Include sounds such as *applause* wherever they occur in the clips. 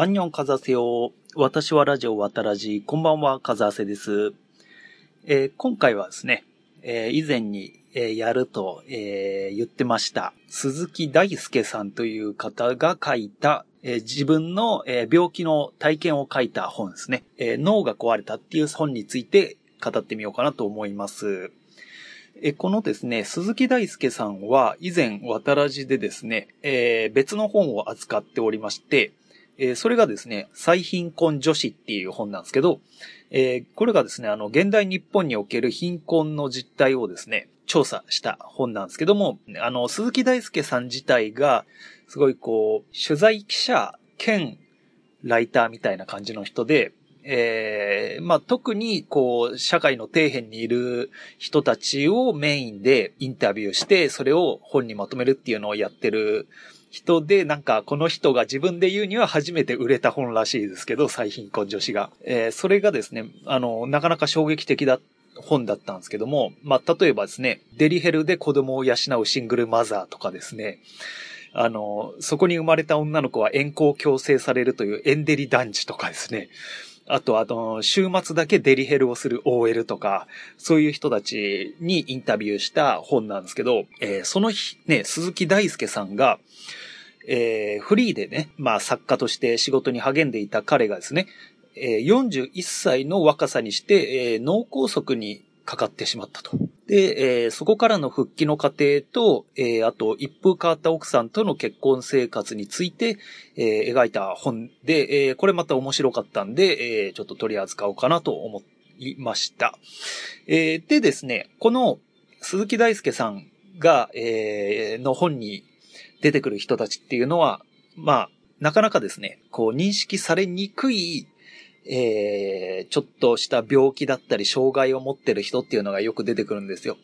アンニョンカザセよ。私はラジオわたらじ。こんばんは、カザセです。えー、今回はですね、えー、以前に、えー、やると、え言ってました。鈴木大輔さんという方が書いた、え自分の、え病気の体験を書いた本ですね、え脳が壊れたっていう本について語ってみようかなと思います。えこのですね、鈴木大輔さんは以前、渡らじでですね、え別の本を扱っておりまして、えー、それがですね、最貧困女子っていう本なんですけど、えー、これがですね、あの、現代日本における貧困の実態をですね、調査した本なんですけども、あの、鈴木大輔さん自体が、すごいこう、取材記者兼ライターみたいな感じの人で、えー、まあ、特に、こう、社会の底辺にいる人たちをメインでインタビューして、それを本にまとめるっていうのをやってる人で、なんかこの人が自分で言うには初めて売れた本らしいですけど、最貧困女子が。えー、それがですね、あの、なかなか衝撃的だ本だったんですけども、まあ、例えばですね、デリヘルで子供を養うシングルマザーとかですね、あの、そこに生まれた女の子は遠行強制されるというエンデリ男児とかですね、あと、あの、週末だけデリヘルをする OL とか、そういう人たちにインタビューした本なんですけど、えー、その日、ね、鈴木大介さんが、えー、フリーでね、まあ作家として仕事に励んでいた彼がですね、えー、41歳の若さにして、えー、脳梗塞にかかってしまったと。で、えー、そこからの復帰の過程と、えー、あと一風変わった奥さんとの結婚生活について、えー、描いた本で、えー、これまた面白かったんで、えー、ちょっと取り扱おうかなと思いました。えー、でですね、この鈴木大輔さんが、えー、の本に出てくる人たちっていうのは、まあ、なかなかですね、こう認識されにくい、えー、ちょっとした病気だったり、障害を持ってる人っていうのがよく出てくるんですよ。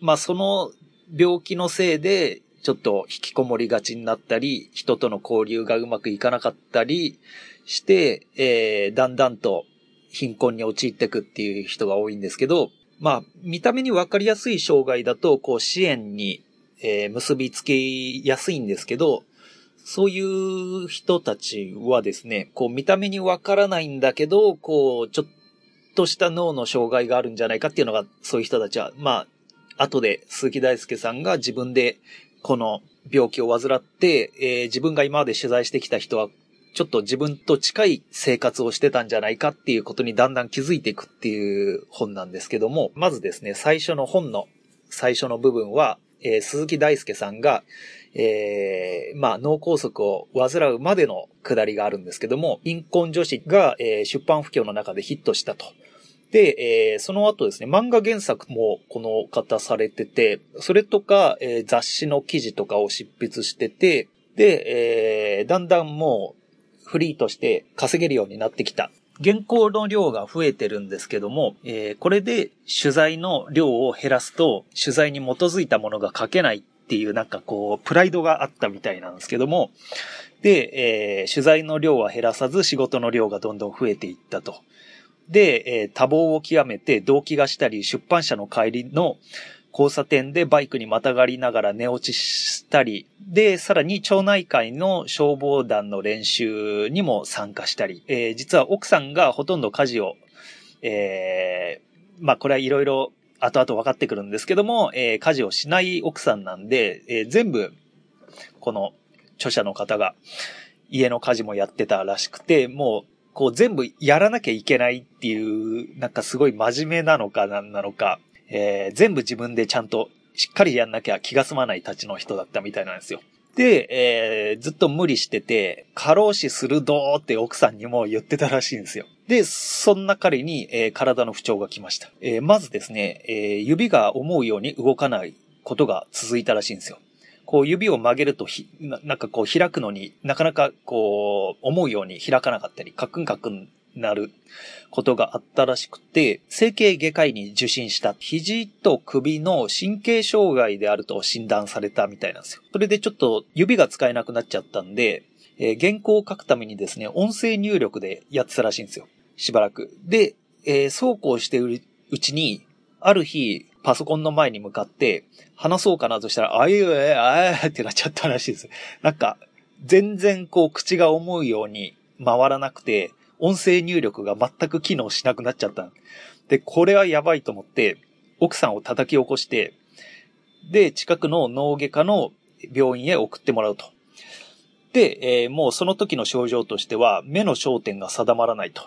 まあ、その病気のせいで、ちょっと引きこもりがちになったり、人との交流がうまくいかなかったりして、えー、だんだんと貧困に陥っていくっていう人が多いんですけど、まあ、見た目にわかりやすい障害だと、こう、支援にえー、結びつけやすいんですけど、そういう人たちはですね、こう見た目にわからないんだけど、こう、ちょっとした脳の障害があるんじゃないかっていうのが、そういう人たちは、まあ、後で鈴木大輔さんが自分でこの病気を患って、えー、自分が今まで取材してきた人は、ちょっと自分と近い生活をしてたんじゃないかっていうことにだんだん気づいていくっていう本なんですけども、まずですね、最初の本の最初の部分は、えー、鈴木大輔さんが、えー、まあ、脳梗塞を患うまでのくだりがあるんですけども、貧困女子が、えー、出版不況の中でヒットしたと。で、えー、その後ですね、漫画原作もこの方されてて、それとか、えー、雑誌の記事とかを執筆してて、で、えー、だんだんもうフリーとして稼げるようになってきた原稿の量が増えてるんですけども、えー、これで取材の量を減らすと、取材に基づいたものが書けないっていうなんかこう、プライドがあったみたいなんですけども、で、えー、取材の量は減らさず仕事の量がどんどん増えていったと。で、えー、多忙を極めて動機がしたり、出版社の帰りの交差点でバイクにまたがりながら寝落ちたり、で、さらに町内会の消防団の練習にも参加したり、えー、実は奥さんがほとんど家事を、えー、まあこれはいろいろ後々分かってくるんですけども、えー、家事をしない奥さんなんで、えー、全部、この著者の方が家の家事もやってたらしくて、もうこう全部やらなきゃいけないっていう、なんかすごい真面目なのかなんなのか、えー、全部自分でちゃんとしっかりやんなきゃ気が済まないたちの人だったみたいなんですよ。で、えー、ずっと無理してて、過労死するどーって奥さんにも言ってたらしいんですよ。で、そんな彼に、えー、体の不調が来ました。えー、まずですね、えー、指が思うように動かないことが続いたらしいんですよ。こう指を曲げるとひな、なんかこう開くのになかなかこう思うように開かなかったり、カクンカクンなることがあったらしくて、整形外科医に受診した。肘と首の神経障害であると診断されたみたいなんですよ。それでちょっと指が使えなくなっちゃったんで、えー、原稿を書くためにですね、音声入力でやってたらしいんですよ。しばらく。で、えー、そうこうしているうちに、ある日、パソコンの前に向かって、話そうかなとしたら、あいえ、あいってなっちゃったらしいです。なんか、全然こう口が思うように回らなくて、音声入力が全く機能しなくなっちゃった。で、これはやばいと思って、奥さんを叩き起こして、で、近くの脳外科の病院へ送ってもらうと。で、えー、もうその時の症状としては、目の焦点が定まらないと。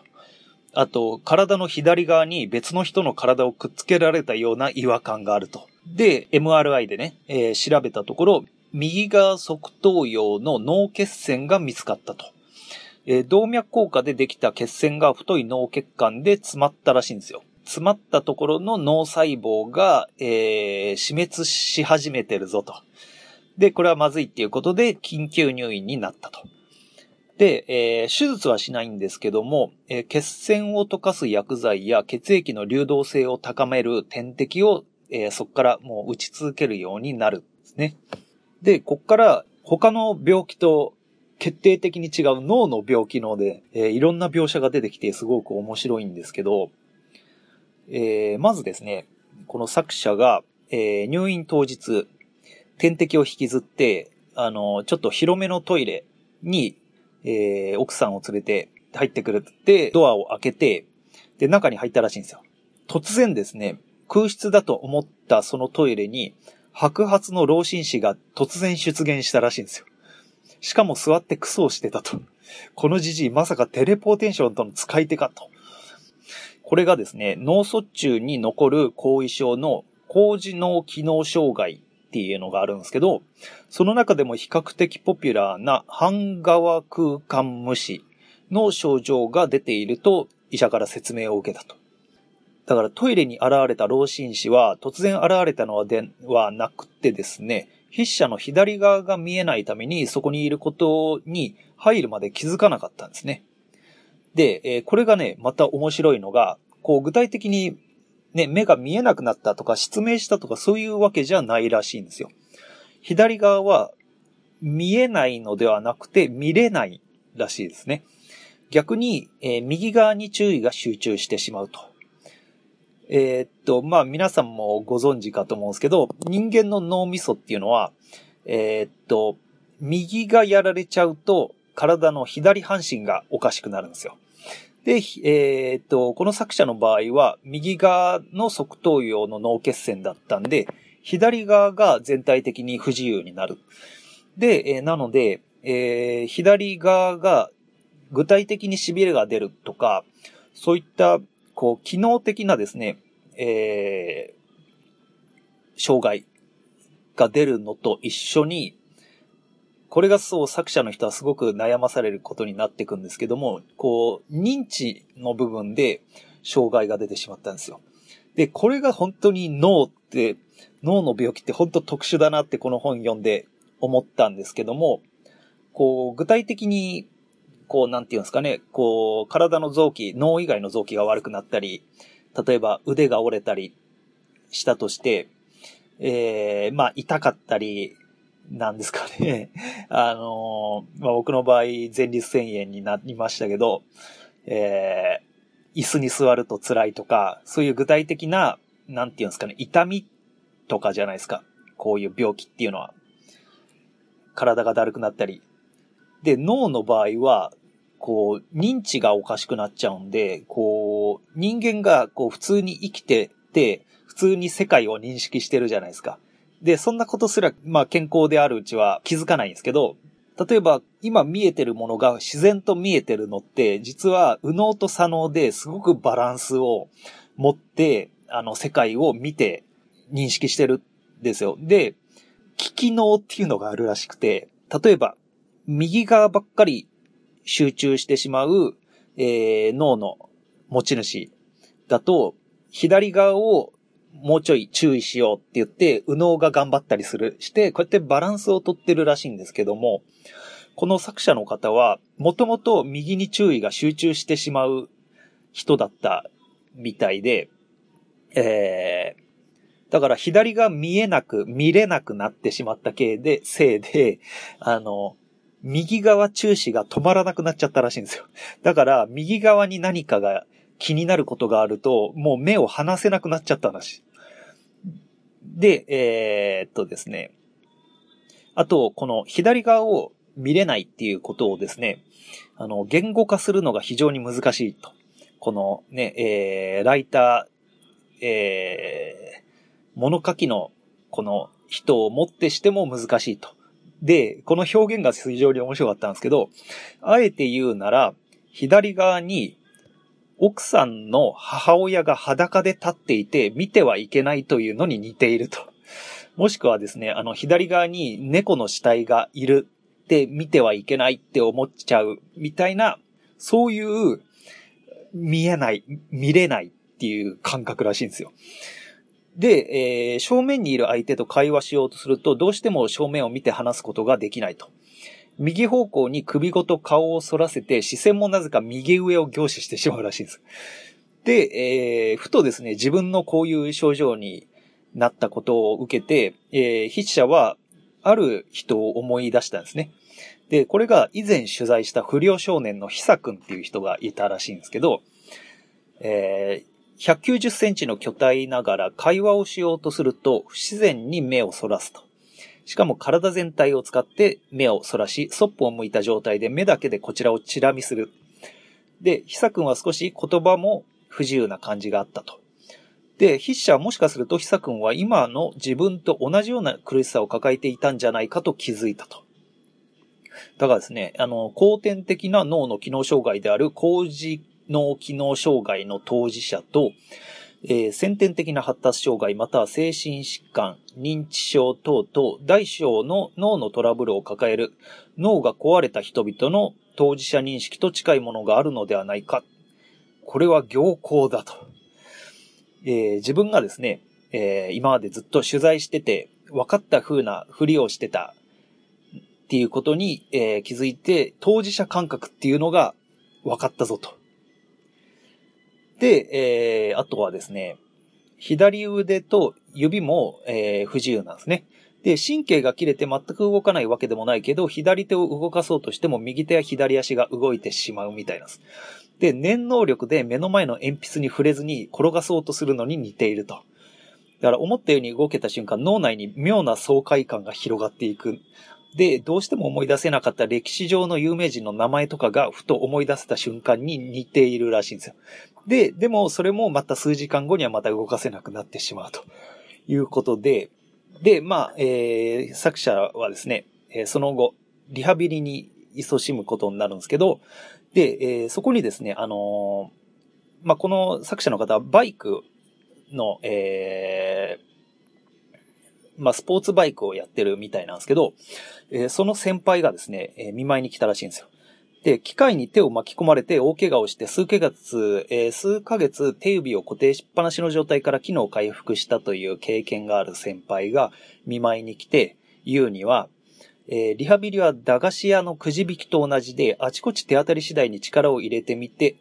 あと、体の左側に別の人の体をくっつけられたような違和感があると。で、MRI でね、えー、調べたところ、右側側頭葉の脳血栓が見つかったと。えー、動脈硬化でできた血栓が太い脳血管で詰まったらしいんですよ。詰まったところの脳細胞が、えー、死滅し始めてるぞと。で、これはまずいっていうことで緊急入院になったと。で、えー、手術はしないんですけども、えー、血栓を溶かす薬剤や血液の流動性を高める点滴を、えー、そこからもう打ち続けるようになるんですね。で、こっから他の病気と決定的に違う脳の病気ので、えー、いろんな描写が出てきてすごく面白いんですけど、えー、まずですね、この作者が、えー、入院当日、点滴を引きずって、あの、ちょっと広めのトイレに、えー、奥さんを連れて入ってくるって、ドアを開けて、で、中に入ったらしいんですよ。突然ですね、空室だと思ったそのトイレに、白髪の老紳士が突然出現したらしいんですよ。しかも座ってクソをしてたと。このじじいまさかテレポーテーションとの使い手かと。これがですね、脳卒中に残る後遺症の高次脳機能障害っていうのがあるんですけど、その中でも比較的ポピュラーな半側空間無視の症状が出ていると医者から説明を受けたと。だからトイレに現れた老紳士は突然現れたのではなくてですね、筆者の左側が見えないためにそこにいることに入るまで気づかなかったんですね。で、え、これがね、また面白いのが、こう具体的にね、目が見えなくなったとか失明したとかそういうわけじゃないらしいんですよ。左側は見えないのではなくて見れないらしいですね。逆に、えー、右側に注意が集中してしまうと。えー、っと、まあ皆さんもご存知かと思うんですけど、人間の脳みそっていうのは、えー、っと、右がやられちゃうと、体の左半身がおかしくなるんですよ。で、えー、っと、この作者の場合は、右側の側頭葉の脳血栓だったんで、左側が全体的に不自由になる。で、えー、なので、えー、左側が具体的に痺れが出るとか、そういったこう、機能的なですね、えー、障害が出るのと一緒に、これがそう作者の人はすごく悩まされることになっていくんですけども、こう、認知の部分で障害が出てしまったんですよ。で、これが本当に脳って、脳の病気って本当特殊だなってこの本読んで思ったんですけども、こう、具体的にこう、なんていうんですかね、こう、体の臓器、脳以外の臓器が悪くなったり、例えば腕が折れたりしたとして、えー、まあ、痛かったり、なんですかね。*laughs* あのー、まあ、僕の場合、前立腺炎になりましたけど、えー、椅子に座ると辛いとか、そういう具体的な、なんていうんですかね、痛みとかじゃないですか。こういう病気っていうのは。体がだるくなったり、で、脳の場合は、こう、認知がおかしくなっちゃうんで、こう、人間がこう普通に生きてて、普通に世界を認識してるじゃないですか。で、そんなことすら、まあ健康であるうちは気づかないんですけど、例えば今見えてるものが自然と見えてるのって、実は右脳と左脳ですごくバランスを持って、あの世界を見て認識してるんですよ。で、聞き脳っていうのがあるらしくて、例えば右側ばっかり集中してしまう、えー、脳の持ち主だと、左側をもうちょい注意しようって言って、右脳が頑張ったりする、して、こうやってバランスをとってるらしいんですけども、この作者の方は、もともと右に注意が集中してしまう人だったみたいで、えー、だから左が見えなく、見れなくなってしまった系で、せいで、あの、右側中視が止まらなくなっちゃったらしいんですよ。だから、右側に何かが気になることがあると、もう目を離せなくなっちゃったらしい。で、えー、っとですね。あと、この左側を見れないっていうことをですね、あの、言語化するのが非常に難しいと。このね、えー、ライター、えー、物書きのこの人をもってしても難しいと。で、この表現が非常に面白かったんですけど、あえて言うなら、左側に奥さんの母親が裸で立っていて見てはいけないというのに似ていると。もしくはですね、あの左側に猫の死体がいるって見てはいけないって思っちゃうみたいな、そういう見えない、見れないっていう感覚らしいんですよ。で、えー、正面にいる相手と会話しようとすると、どうしても正面を見て話すことができないと。右方向に首ごと顔を反らせて、視線もなぜか右上を凝視してしまうらしいんです。で、えー、ふとですね、自分のこういう症状になったことを受けて、えー、筆者は、ある人を思い出したんですね。で、これが以前取材した不良少年の久くんっていう人がいたらしいんですけど、えー、190センチの巨体ながら会話をしようとすると不自然に目をそらすと。しかも体全体を使って目をそらし、そっぽを向いた状態で目だけでこちらをチラ見する。で、ひさくんは少し言葉も不自由な感じがあったと。で、筆者はもしかするとひさくんは今の自分と同じような苦しさを抱えていたんじゃないかと気づいたと。だからですね、あの、後天的な脳の機能障害である工事脳機能障害の当事者と、えー、先天的な発達障害または精神疾患、認知症等々大小の脳のトラブルを抱える脳が壊れた人々の当事者認識と近いものがあるのではないか。これは行幸だと。えー、自分がですね、えー、今までずっと取材してて分かった風なふりをしてたっていうことに、えー、気づいて当事者感覚っていうのが分かったぞと。で、えー、あとはですね、左腕と指も、えー、不自由なんですね。で、神経が切れて全く動かないわけでもないけど、左手を動かそうとしても右手や左足が動いてしまうみたいなんです。で、念能力で目の前の鉛筆に触れずに転がそうとするのに似ていると。だから思ったように動けた瞬間、脳内に妙な爽快感が広がっていく。で、どうしても思い出せなかった歴史上の有名人の名前とかがふと思い出せた瞬間に似ているらしいんですよ。で、でもそれもまた数時間後にはまた動かせなくなってしまうということで、で、まあ、えー、作者はですね、えー、その後、リハビリに勤しむことになるんですけど、で、えー、そこにですね、あのまあ、この作者の方はバイクの、えまあ、スポーツバイクをやってるみたいなんですけど、えその先輩がですね、え見舞いに来たらしいんですよ。で、機械に手を巻き込まれて大怪我をして数ヶ月、えー、数ヶ月手指を固定しっぱなしの状態から機能を回復したという経験がある先輩が見舞いに来て言うには、えー、リハビリは駄菓子屋のくじ引きと同じで、あちこち手当たり次第に力を入れてみて、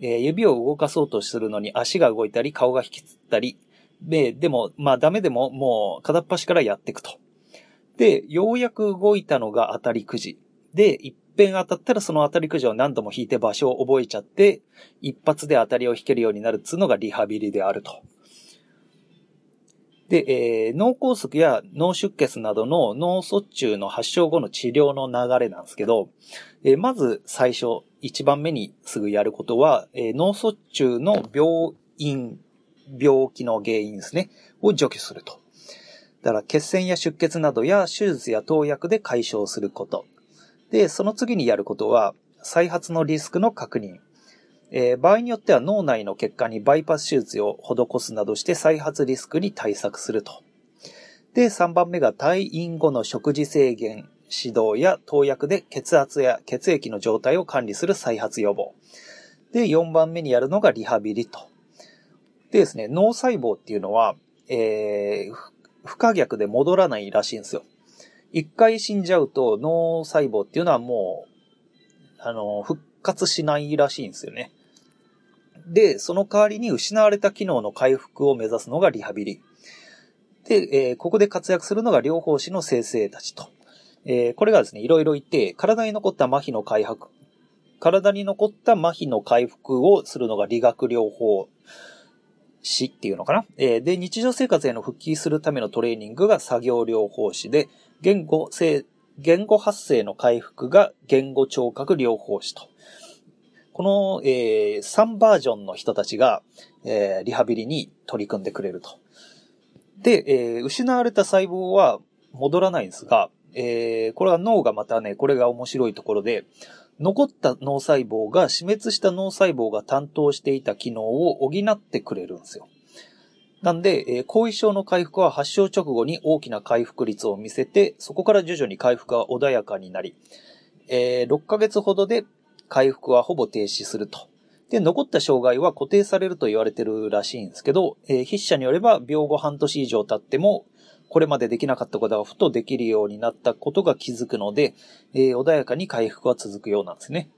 えー、指を動かそうとするのに足が動いたり、顔が引きつったり、で、でも、まあダメでももう片っ端からやっていくと。で、ようやく動いたのが当たりくじ。で、一遍当たったらその当たりくじを何度も引いて場所を覚えちゃって、一発で当たりを引けるようになるっつうのがリハビリであると。で、えー、脳梗塞や脳出血などの脳卒中の発症後の治療の流れなんですけど、えー、まず最初、一番目にすぐやることは、えー、脳卒中の病院、病気の原因ですね、を除去すると。だから血栓や出血などや手術や投薬で解消すること。で、その次にやることは、再発のリスクの確認。えー、場合によっては脳内の血管にバイパス手術を施すなどして再発リスクに対策すると。で、3番目が退院後の食事制限、指導や投薬で血圧や血液の状態を管理する再発予防。で、4番目にやるのがリハビリと。でですね、脳細胞っていうのは、えー、不可逆で戻らないらしいんですよ。一回死んじゃうと脳細胞っていうのはもう、あの、復活しないらしいんですよね。で、その代わりに失われた機能の回復を目指すのがリハビリ。で、えー、ここで活躍するのが療法士の先生たちと。えー、これがですね、いろいろいて、体に残った麻痺の回復、体に残った麻痺の回復をするのが理学療法士っていうのかな？で、日常生活への復帰するためのトレーニングが作業療法士で、言語、生言語発生の回復が言語聴覚療法士と。この、えー、3バージョンの人たちが、えー、リハビリに取り組んでくれると。で、えー、失われた細胞は戻らないんですが、えー、これは脳がまたね、これが面白いところで、残った脳細胞が死滅した脳細胞が担当していた機能を補ってくれるんですよ。なんで、えー、後遺症の回復は発症直後に大きな回復率を見せて、そこから徐々に回復が穏やかになり、えー、6ヶ月ほどで回復はほぼ停止すると。で、残った障害は固定されると言われてるらしいんですけど、えー、筆者によれば病後半年以上経ってもこれまでできなかったことがふとできるようになったことが気づくので、えー、穏やかに回復は続くようなんですね。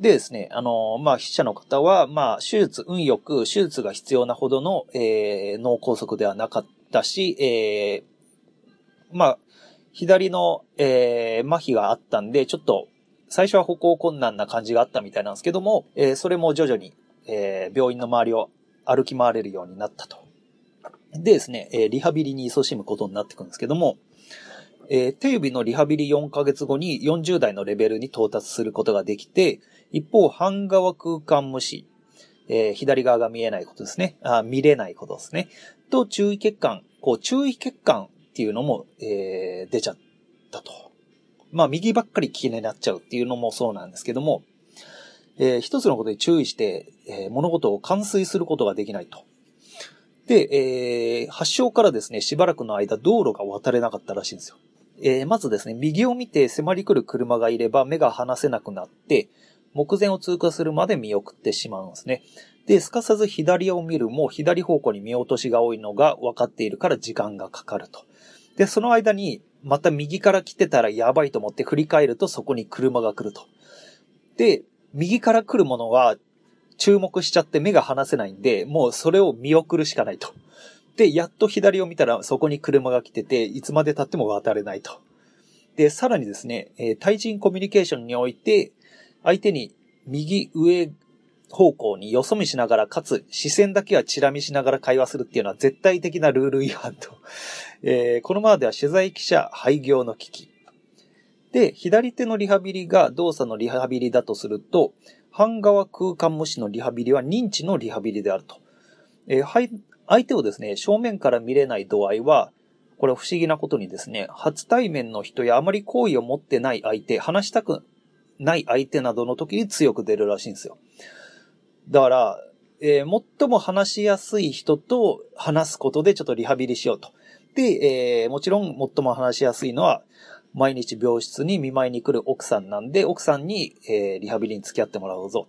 でですね、あの、まあ、筆者の方は、まあ、手術、運よく手術が必要なほどの、えー、脳梗塞ではなかったし、えー、まあ、左の、えー、麻痺があったんで、ちょっと、最初は歩行困難な感じがあったみたいなんですけども、えー、それも徐々に、えー、病院の周りを歩き回れるようになったと。でですねえ、リハビリに勤しむことになってくるんですけども、えー、手指のリハビリ4ヶ月後に40代のレベルに到達することができて、一方、半側空間無視、えー、左側が見えないことですね。あ見れないことですね。と、注意欠陥、こう、注意欠陥っていうのも、えー、出ちゃったと。まあ、右ばっかり気になっちゃうっていうのもそうなんですけども、えー、一つのことに注意して、えー、物事を完遂することができないと。で、えー、発症からですね、しばらくの間道路が渡れなかったらしいんですよ。えー、まずですね、右を見て迫り来る車がいれば目が離せなくなって、目前を通過するまで見送ってしまうんですね。で、すかさず左を見るも左方向に見落としが多いのが分かっているから時間がかかると。で、その間にまた右から来てたらやばいと思って振り返るとそこに車が来ると。で、右から来るものは注目しちゃって目が離せないんで、もうそれを見送るしかないと。で、やっと左を見たらそこに車が来てて、いつまで経っても渡れないと。で、さらにですね、え対人コミュニケーションにおいて、相手に右上方向によそ見しながら、かつ視線だけはチラ見しながら会話するっていうのは絶対的なルール違反と。*laughs* えー、このままでは取材記者廃業の危機。で、左手のリハビリが動作のリハビリだとすると、半側空間無視のリハビリは認知のリハビリであると。えー、相手をですね、正面から見れない度合いは、これは不思議なことにですね、初対面の人やあまり好意を持ってない相手、話したくない相手などの時に強く出るらしいんですよ。だから、えー、最も話しやすい人と話すことでちょっとリハビリしようと。で、えー、もちろん最も話しやすいのは、毎日病室に見舞いに来る奥さんなんで、奥さんに、えー、リハビリに付き合ってもらうぞ。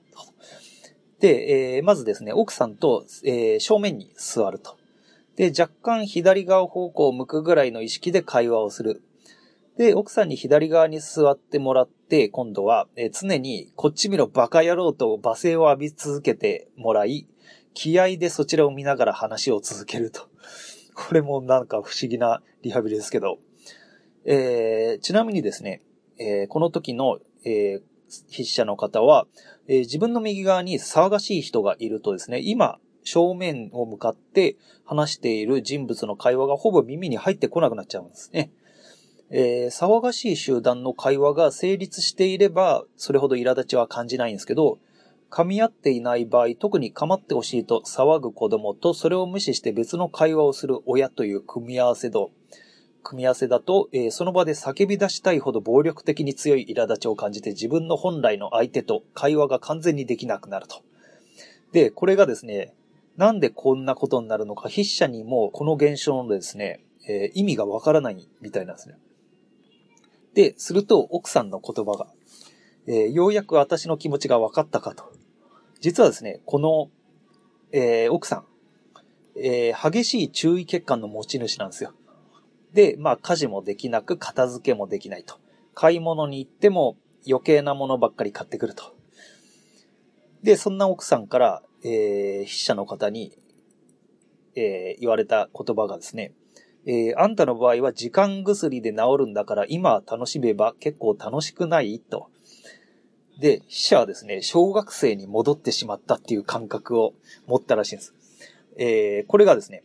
で、えー、まずですね、奥さんと、えー、正面に座ると。で、若干左側方向を向くぐらいの意識で会話をする。で、奥さんに左側に座ってもらって、今度は、えー、常にこっち見ろバカ野郎と罵声を浴び続けてもらい、気合でそちらを見ながら話を続けると。これもなんか不思議なリハビリですけど。えー、ちなみにですね、えー、この時の、えー、筆者の方は、えー、自分の右側に騒がしい人がいるとですね、今、正面を向かって話している人物の会話がほぼ耳に入ってこなくなっちゃうんですね。えー、騒がしい集団の会話が成立していれば、それほど苛立ちは感じないんですけど、噛み合っていない場合、特に構ってほしいと騒ぐ子供と、それを無視して別の会話をする親という組み合わせ度、組み合わせだと、えー、その場で叫び出したいほど暴力的に強い苛立ちを感じて自分の本来の相手と会話が完全にできなくなると。で、これがですね、なんでこんなことになるのか、筆者にもこの現象のですね、えー、意味がわからないみたいなんですね。で、すると奥さんの言葉が、えー、ようやく私の気持ちが分かったかと。実はですね、この、えー、奥さん、えー、激しい注意欠陥の持ち主なんですよ。で、まあ家事もできなく片付けもできないと。買い物に行っても余計なものばっかり買ってくると。で、そんな奥さんから、えー、筆者の方に、えー、言われた言葉がですね、えー、あんたの場合は時間薬で治るんだから今楽しめば結構楽しくない？と。で、筆者はですね、小学生に戻ってしまったっていう感覚を持ったらしいんです。えー、これがですね、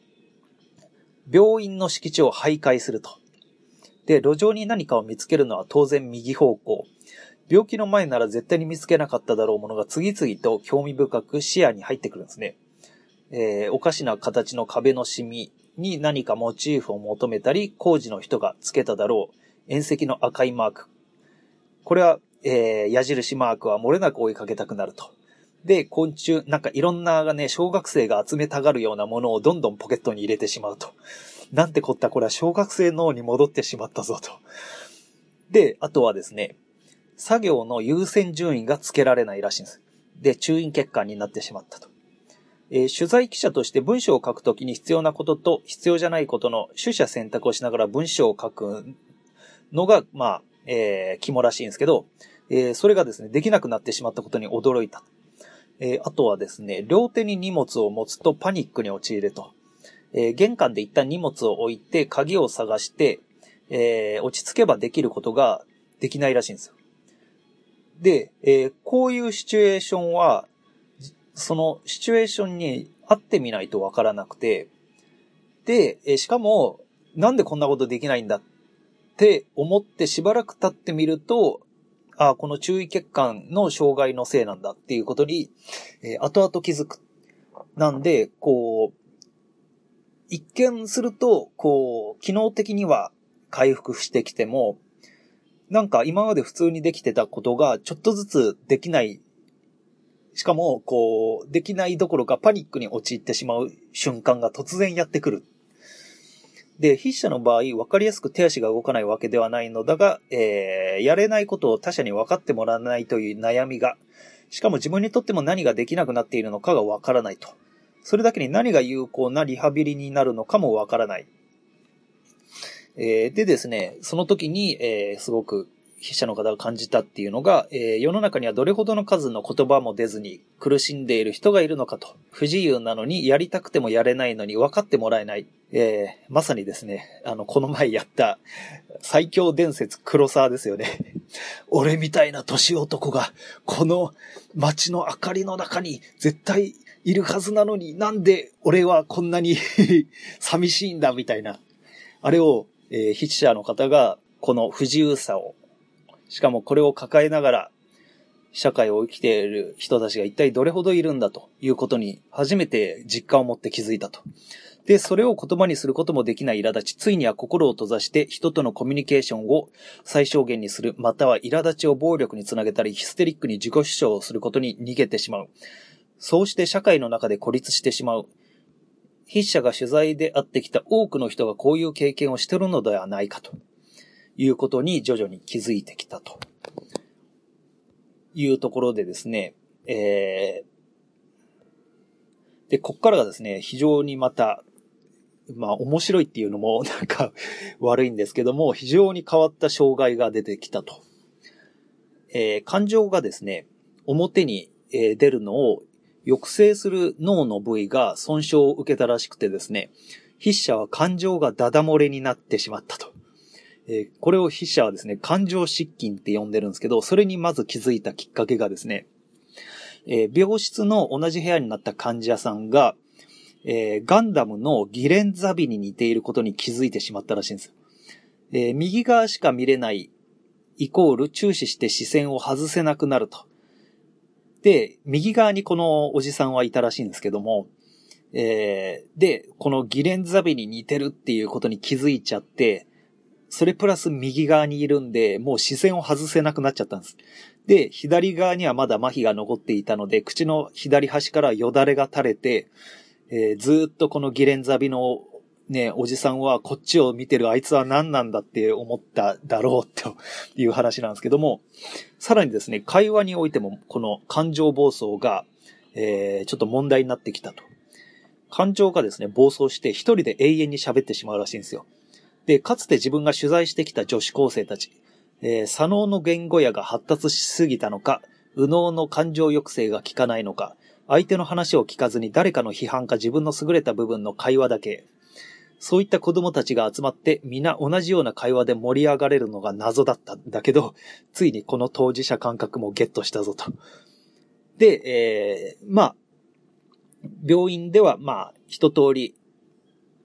病院の敷地を徘徊すると。で、路上に何かを見つけるのは当然右方向。病気の前なら絶対に見つけなかっただろうものが次々と興味深く視野に入ってくるんですね。えー、おかしな形の壁のシミに何かモチーフを求めたり、工事の人がつけただろう縁石の赤いマーク。これは、えー、矢印マークは漏れなく追いかけたくなると。で、昆虫、なんかいろんなね、小学生が集めたがるようなものをどんどんポケットに入れてしまうと。なんてこったこれは小学生脳に戻ってしまったぞと。で、あとはですね、作業の優先順位がつけられないらしいんです。で、注意欠陥になってしまったと。えー、取材記者として文章を書くときに必要なことと必要じゃないことの取捨選択をしながら文章を書くのが、まあ、えー、肝らしいんですけど、えー、それがですね、できなくなってしまったことに驚いた。えー、あとはですね、両手に荷物を持つとパニックに陥ると。えー、玄関で一旦荷物を置いて鍵を探して、えー、落ち着けばできることができないらしいんですよ。で、えー、こういうシチュエーションは、そのシチュエーションに会ってみないとわからなくて、で、えー、しかも、なんでこんなことできないんだって思ってしばらく経ってみると、あこの注意欠陥の障害のせいなんだっていうことに、えー、後々気づく。なんで、こう、一見すると、こう、機能的には回復してきても、なんか今まで普通にできてたことがちょっとずつできない。しかも、こう、できないどころかパニックに陥ってしまう瞬間が突然やってくる。で、筆者の場合、分かりやすく手足が動かないわけではないのだが、えー、やれないことを他者に分かってもらわないという悩みが、しかも自分にとっても何ができなくなっているのかがわからないと。それだけに何が有効なリハビリになるのかもわからない。えー、でですね、その時に、えー、すごく筆者の方が感じたっていうのが、えー、世の中にはどれほどの数の言葉も出ずに苦しんでいる人がいるのかと。不自由なのにやりたくてもやれないのに分かってもらえない。えー、まさにですね、あの、この前やった最強伝説黒沢ですよね。*laughs* 俺みたいな年男が、この街の明かりの中に絶対いるはずなのになんで俺はこんなに *laughs* 寂しいんだみたいな。あれを、えー、筆者の方がこの不自由さをしかもこれを抱えながら、社会を生きている人たちが一体どれほどいるんだということに初めて実感を持って気づいたと。で、それを言葉にすることもできない苛立ち、ついには心を閉ざして人とのコミュニケーションを最小限にする、または苛立ちを暴力につなげたり、ヒステリックに自己主張をすることに逃げてしまう。そうして社会の中で孤立してしまう。筆者が取材で会ってきた多くの人がこういう経験をしてるのではないかと。いうことに徐々に気づいてきたというところでですね、えー、で、こっからがですね、非常にまた、まあ面白いっていうのも *laughs* なんか悪いんですけども、非常に変わった障害が出てきたと。えー、感情がですね、表に出るのを抑制する脳の部位が損傷を受けたらしくてですね、筆者は感情がダダ漏れになってしまったと。えー、これを筆者はですね、感情失禁って呼んでるんですけど、それにまず気づいたきっかけがですね、えー、病室の同じ部屋になった患者さんが、えー、ガンダムのギレンザビに似ていることに気づいてしまったらしいんですよ。えー、右側しか見れないイコール注視して視線を外せなくなると。で、右側にこのおじさんはいたらしいんですけども、えー、で、このギレンザビに似てるっていうことに気づいちゃって、それプラス右側にいるんで、もう視線を外せなくなっちゃったんです。で、左側にはまだ麻痺が残っていたので、口の左端からよだれが垂れて、えー、ずっとこのギレンザビのね、おじさんはこっちを見てるあいつは何なんだって思っただろうという話なんですけども、さらにですね、会話においてもこの感情暴走が、えー、ちょっと問題になってきたと。感情がですね、暴走して一人で永遠に喋ってしまうらしいんですよ。で、かつて自分が取材してきた女子高生たち、えー、左脳の言語野が発達しすぎたのか、右脳の感情抑制が効かないのか、相手の話を聞かずに誰かの批判か自分の優れた部分の会話だけ、そういった子供たちが集まって皆同じような会話で盛り上がれるのが謎だったんだけど、ついにこの当事者感覚もゲットしたぞと。で、えー、まあ、病院ではまあ、一通り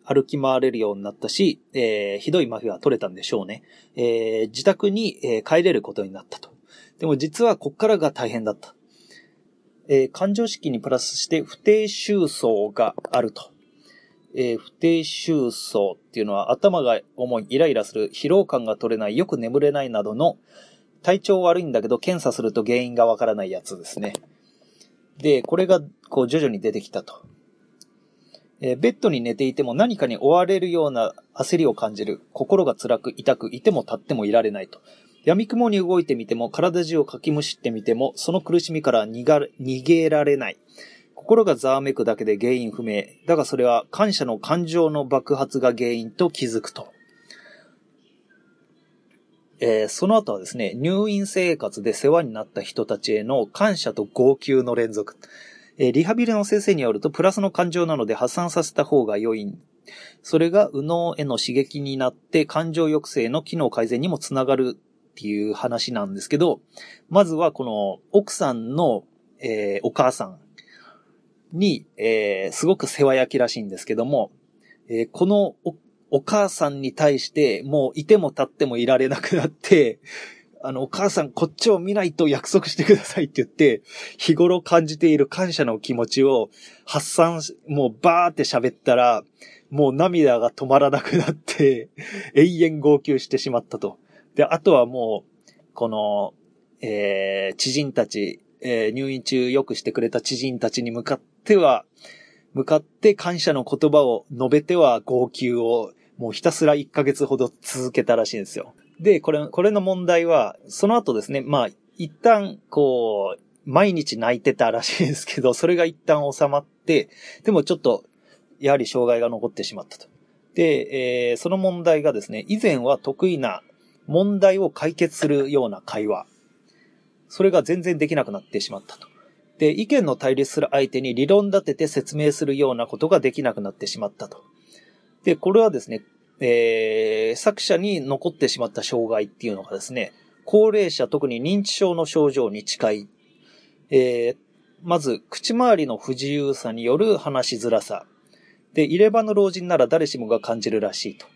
歩き回れるようになったし、えー、ひどい麻痺は取れたんでしょうね。えー、自宅に、えー、帰れることになったと。でも実はこっからが大変だった。えー、感情式にプラスして不定収層があると。えー、不定収層っていうのは頭が重い、イライラする、疲労感が取れない、よく眠れないなどの体調悪いんだけど検査すると原因がわからないやつですね。で、これがこう徐々に出てきたと。えー、ベッドに寝ていても何かに追われるような焦りを感じる。心が辛く痛く、いても立ってもいられないと。闇雲に動いてみても、体中をかきむしってみても、その苦しみから逃げられない。心がざわめくだけで原因不明。だがそれは感謝の感情の爆発が原因と気づくと。えー、その後はですね、入院生活で世話になった人たちへの感謝と号泣の連続。えー、リハビリの先生によると、プラスの感情なので発散させた方が良い。それが右脳への刺激になって感情抑制の機能改善にもつながるっていう話なんですけど、まずはこの奥さんの、えー、お母さんに、えー、すごく世話焼きらしいんですけども、えー、このおお母さんに対して、もういても立ってもいられなくなって、あの、お母さんこっちを見ないと約束してくださいって言って、日頃感じている感謝の気持ちを発散し、もうバーって喋ったら、もう涙が止まらなくなって、*laughs* 永遠号泣してしまったと。で、あとはもう、この、えー、知人たち、えー、入院中良くしてくれた知人たちに向かっては、向かって感謝の言葉を述べては号泣をもうひたすら1ヶ月ほど続けたらしいんですよ。で、これ、これの問題は、その後ですね、まあ、一旦、こう、毎日泣いてたらしいですけど、それが一旦収まって、でもちょっと、やはり障害が残ってしまったと。で、えー、その問題がですね、以前は得意な問題を解決するような会話。それが全然できなくなってしまったと。で、意見の対立する相手に理論立てて説明するようなことができなくなってしまったと。で、これはですね、えー、作者に残ってしまった障害っていうのがですね、高齢者、特に認知症の症状に近い。えー、まず、口周りの不自由さによる話しづらさ。で、入れ歯の老人なら誰しもが感じるらしいと。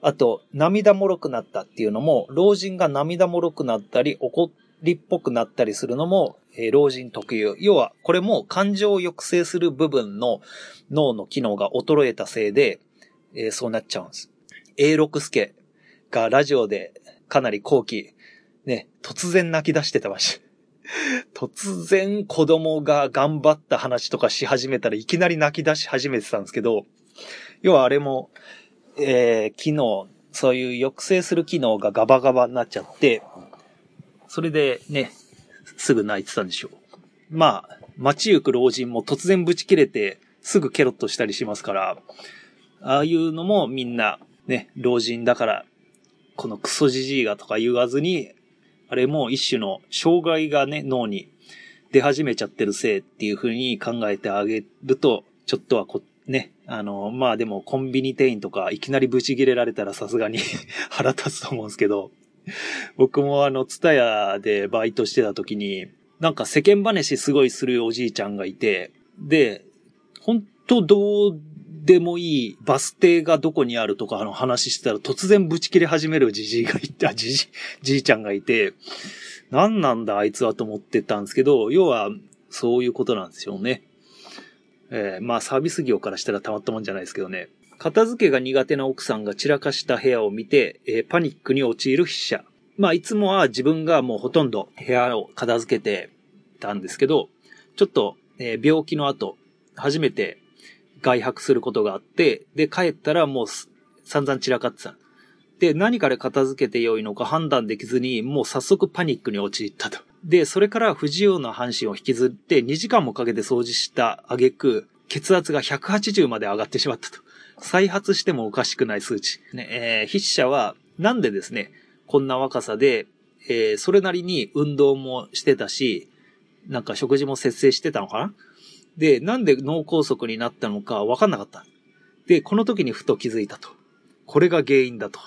あと、涙もろくなったっていうのも、老人が涙もろくなったり、怒りっぽくなったりするのも、えー、老人特有。要は、これも感情を抑制する部分の脳の機能が衰えたせいで、えー、そうなっちゃうんです。A 六助がラジオでかなり後期、ね、突然泣き出してたまし。突然子供が頑張った話とかし始めたらいきなり泣き出し始めてたんですけど、要はあれも、えー、機能、そういう抑制する機能がガバガバになっちゃって、それでね、すぐ泣いてたんでしょう。まあ、街行く老人も突然ブチ切れて、すぐケロッとしたりしますから、ああいうのもみんな、ね、老人だから、このクソじじいがとか言わずに、あれも一種の障害がね、脳に出始めちゃってるせいっていう風に考えてあげると、ちょっとはこ、ね、あの、まあでもコンビニ店員とかいきなりブチ切れられたらさすがに *laughs* 腹立つと思うんですけど、僕もあの、ツタヤでバイトしてた時に、なんか世間話すごいするおじいちゃんがいて、で、本当どうでもいいバス停がどこにあるとかの話してたら突然ブチ切れ始めるじじいがいて、あ、じじ、じいちゃんがいて、何なんだあいつはと思ってたんですけど、要はそういうことなんですよね。えー、まあサービス業からしたらたまったもんじゃないですけどね。片付けが苦手な奥さんが散らかした部屋を見て、えー、パニックに陥る筆者。まあいつもは自分がもうほとんど部屋を片付けてたんですけど、ちょっと、えー、病気の後、初めて外泊することがあって、で、帰ったらもう散々散らかってた。で、何から片付けてよいのか判断できずに、もう早速パニックに陥ったと。で、それから不自由な半身を引きずって2時間もかけて掃除した挙句、血圧が180まで上がってしまったと。再発してもおかしくない数値。ね、えー、筆者は、なんでですね、こんな若さで、えー、それなりに運動もしてたし、なんか食事も節制してたのかな？で、なんで脳梗塞になったのかわかんなかった。で、この時にふと気づいたと。これが原因だと。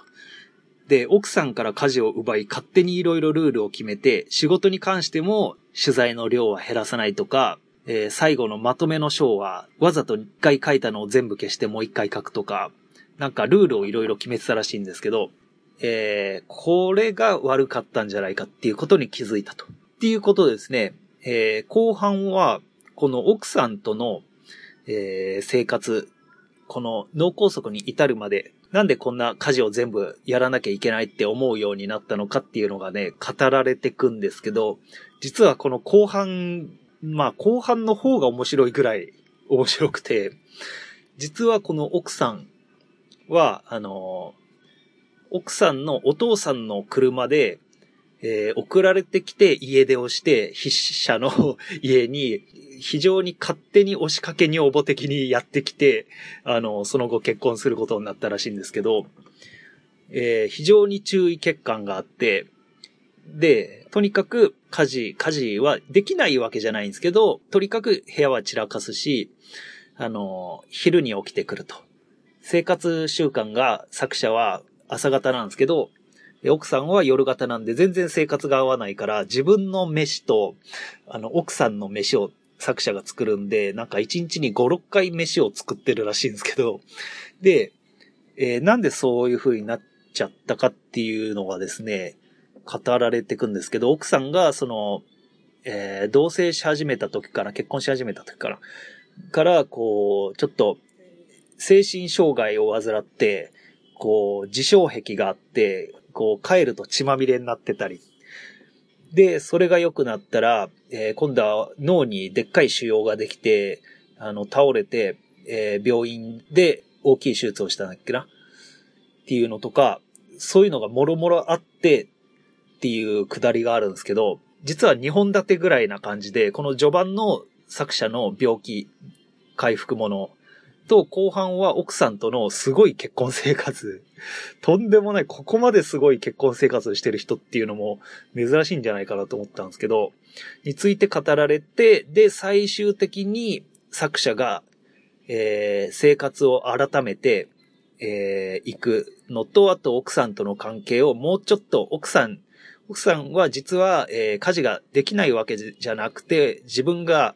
で、奥さんから家事を奪い、勝手にいろいろルールを決めて、仕事に関しても取材の量は減らさないとか、えー、最後のまとめの章は、わざと一回書いたのを全部消してもう一回書くとか、なんかルールをいろいろ決めてたらしいんですけど、えー、これが悪かったんじゃないかっていうことに気づいたと。っていうことですね、えー、後半は、この奥さんとの、えー、生活、この脳梗塞に至るまで、なんでこんな家事を全部やらなきゃいけないって思うようになったのかっていうのがね、語られてくんですけど、実はこの後半、まあ後半の方が面白いぐらい面白くて、実はこの奥さんは、あの、奥さんのお父さんの車で、えー、送られてきて家出をして、筆者の *laughs* 家に非常に勝手に押しかけ女房的にやってきて、あの、その後結婚することになったらしいんですけど、えー、非常に注意欠陥があって、で、とにかく家事、家事はできないわけじゃないんですけど、とにかく部屋は散らかすし、あの、昼に起きてくると。生活習慣が作者は朝方なんですけど、奥さんは夜型なんで全然生活が合わないから、自分の飯と、あの、奥さんの飯を作者が作るんで、なんか1日に5、6回飯を作ってるらしいんですけど、で、えー、なんでそういう風になっちゃったかっていうのがですね、語られてくんですけど、奥さんがその、えー、同棲し始めた時から、結婚し始めた時から、から、こう、ちょっと、精神障害を患って、こう、自傷癖があって、こう、帰ると血まみれになってたり。で、それが良くなったら、えー、今度は脳にでっかい腫瘍ができて、あの、倒れて、えー、病院で大きい手術をしたんだっけなっていうのとか、そういうのがもろもろあってっていうくだりがあるんですけど、実は2本立てぐらいな感じで、この序盤の作者の病気、回復ものと、後半は奥さんとのすごい結婚生活。*laughs* とんでもない、ここまですごい結婚生活してる人っていうのも珍しいんじゃないかなと思ったんですけど、について語られて、で、最終的に作者が、えー、生活を改めて、えー、行くのと、あと奥さんとの関係をもうちょっと奥さん、奥さんは実は、えー、家事ができないわけじゃなくて、自分が、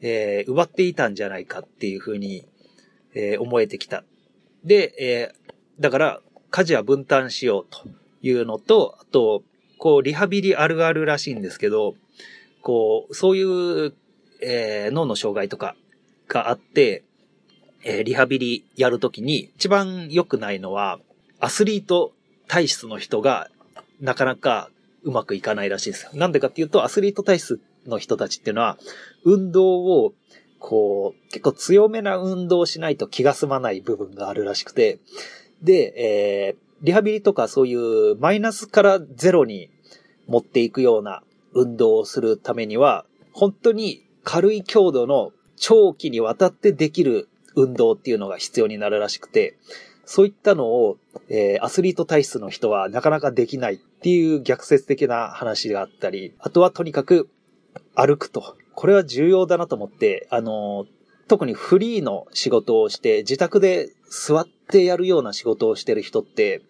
えー、奪っていたんじゃないかっていうふうに、えー、思えてきた。で、えー、だから、家事は分担しようというのと、あと、こう、リハビリあるあるらしいんですけど、こう、そういう、えー、脳の障害とかがあって、えー、リハビリやるときに一番良くないのは、アスリート体質の人がなかなかうまくいかないらしいです。なんでかっていうと、アスリート体質の人たちっていうのは、運動をこう、結構強めな運動をしないと気が済まない部分があるらしくて、で、えー、リハビリとかそういうマイナスからゼロに持っていくような運動をするためには、本当に軽い強度の長期にわたってできる運動っていうのが必要になるらしくて、そういったのを、えー、アスリート体質の人はなかなかできないっていう逆説的な話があったり、あとはとにかく歩くと。これは重要だなと思って、あの、特にフリーの仕事をして、自宅で座ってやるような仕事をしてる人って、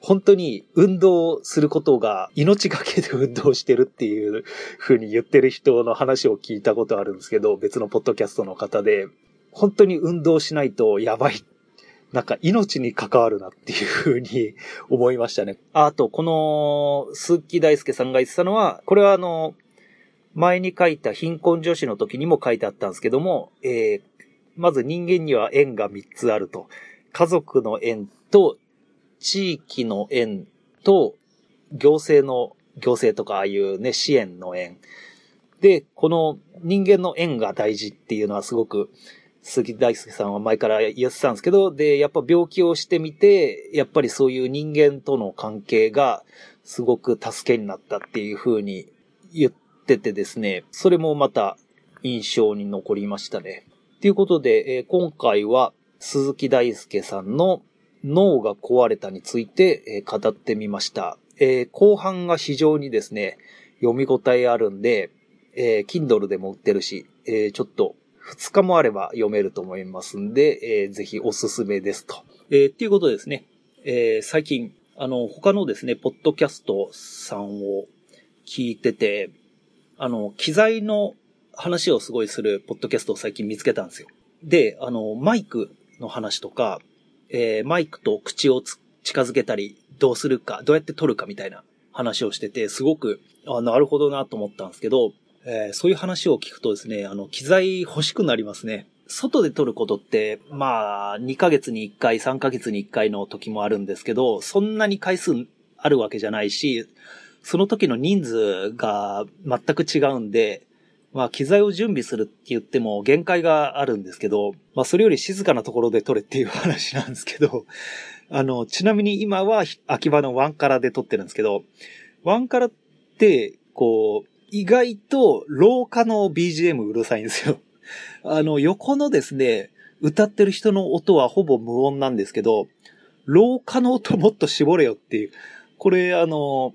本当に運動することが命がけで運動してるっていう風に言ってる人の話を聞いたことあるんですけど、別のポッドキャストの方で、本当に運動しないとやばい。なんか命に関わるなっていう風に思いましたね。あと、この、鈴木大輔さんが言ってたのは、これはあの、前に書いた貧困女子の時にも書いてあったんですけども、えー、まず人間には縁が3つあると。家族の縁と、地域の縁と、行政の、行政とかああいうね、支援の縁。で、この人間の縁が大事っていうのはすごく、杉大輔さんは前から言ってたんですけど、で、やっぱ病気をしてみて、やっぱりそういう人間との関係がすごく助けになったっていう風に言ってっててですね、それもまた印象に残りましたね。ということで、えー、今回は鈴木大輔さんの脳が壊れたについて、えー、語ってみました。えー、後半が非常にですね、読み応えあるんで、えー、Kindle でも売ってるし、え、ちょっと2日もあれば読めると思いますんで、えー、ぜひおすすめですと。え、っていうことですね、え、最近、あの、他のですね、ポッドキャストさんを聞いてて、あの、機材の話をすごいするポッドキャストを最近見つけたんですよ。で、あの、マイクの話とか、えー、マイクと口を近づけたり、どうするか、どうやって撮るかみたいな話をしてて、すごく、あ、なるほどなと思ったんですけど、えー、そういう話を聞くとですね、あの、機材欲しくなりますね。外で撮ることって、まあ、2ヶ月に1回、3ヶ月に1回の時もあるんですけど、そんなに回数あるわけじゃないし、その時の人数が全く違うんで、まあ、機材を準備するって言っても限界があるんですけど、まあ、それより静かなところで撮れっていう話なんですけど、*laughs* あの、ちなみに今は秋葉のワンカラで撮ってるんですけど、ワンカラって、こう、意外と廊下の BGM うるさいんですよ。*laughs* あの、横のですね、歌ってる人の音はほぼ無音なんですけど、廊下の音もっと絞れよっていう。これ、あの、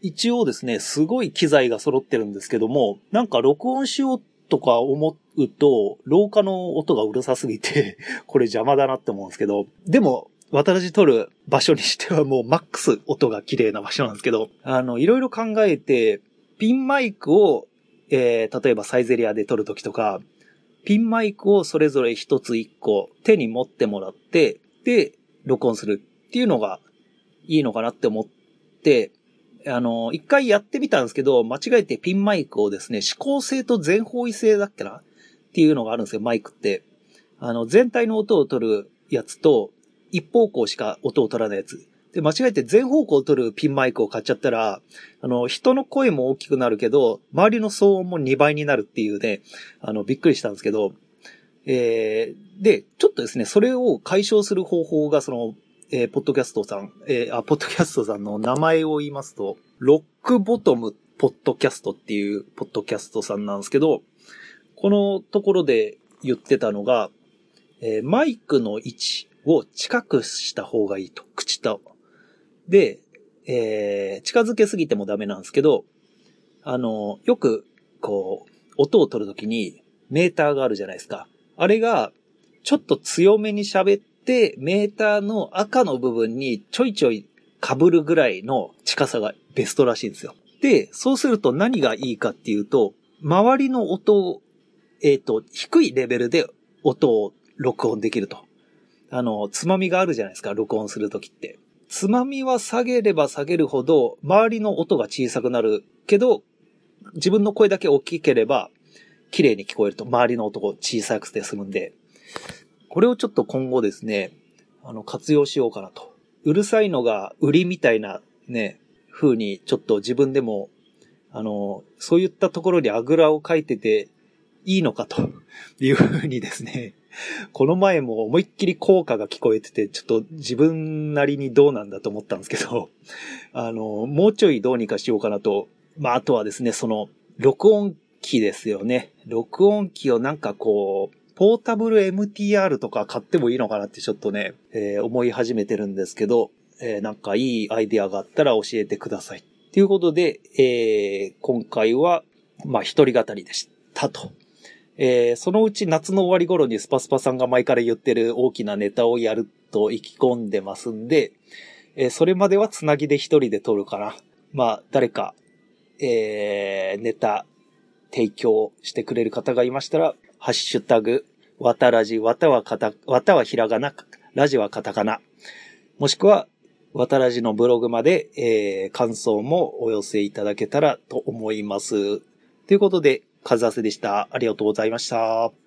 一応ですね、すごい機材が揃ってるんですけども、なんか録音しようとか思うと、廊下の音がうるさすぎて、*laughs* これ邪魔だなって思うんですけど、でも、私撮る場所にしてはもうマックス音が綺麗な場所なんですけど、あの、いろいろ考えて、ピンマイクを、えー、例えばサイゼリアで撮るときとか、ピンマイクをそれぞれ一つ一個手に持ってもらって、で、録音するっていうのがいいのかなって思って、あの、一回やってみたんですけど、間違えてピンマイクをですね、指向性と全方位性だっけな？っていうのがあるんですよ、マイクって。あの、全体の音を取るやつと、一方向しか音を取らないやつ。で、間違えて全方向を取るピンマイクを買っちゃったら、あの、人の声も大きくなるけど、周りの騒音も2倍になるっていうね、あの、びっくりしたんですけど、えー、で、ちょっとですね、それを解消する方法が、その、えー、ポッドキャストさん、えー、あ、ポッドキャストさんの名前を言いますと、ロックボトムポッドキャストっていうポッドキャストさんなんですけど、このところで言ってたのが、えー、マイクの位置を近くした方がいいと。口と。で、えー、近づけすぎてもダメなんですけど、あの、よく、こう、音を取るときにメーターがあるじゃないですか。あれが、ちょっと強めに喋って、メーターの赤の部分にちょいちょい被るぐらいの近さがベストらしいんですよ。で、そうすると何がいいかっていうと、周りの音を、えっ、ー、と、低いレベルで音を録音できると。あの、つまみがあるじゃないですか、録音するときって。つまみは下げれば下げるほど、周りの音が小さくなるけど、自分の声だけ大きければ、綺麗に聞こえると、周りの音を小さくて済むんで、これをちょっと今後ですね、あの、活用しようかなと。うるさいのが売りみたいなね、風にちょっと自分でも、あの、そういったところにあぐらをかいてていいのかという風にですね、この前も思いっきり効果が聞こえてて、ちょっと自分なりにどうなんだと思ったんですけど、あの、もうちょいどうにかしようかなと。まあ、あとはですね、その、録音機ですよね。録音機をなんかこう、ポータブル MTR とか買ってもいいのかなってちょっとね、えー、思い始めてるんですけど、えー、なんかいいアイディアがあったら教えてください。ということで、えー、今回は、まあ、一人語りでしたと。えー、そのうち夏の終わり頃にスパスパさんが前から言ってる大きなネタをやると意気込んでますんで、えー、それまではつなぎで一人で撮るかな。まあ、誰か、えー、ネタ提供してくれる方がいましたら、ハッシュタグ、わたらじ、わたはかた、わたはひらがな、ラジはカタカナ。もしくは、わたらじのブログまで、えー、感想もお寄せいただけたらと思います。ということで、かずあせでした。ありがとうございました。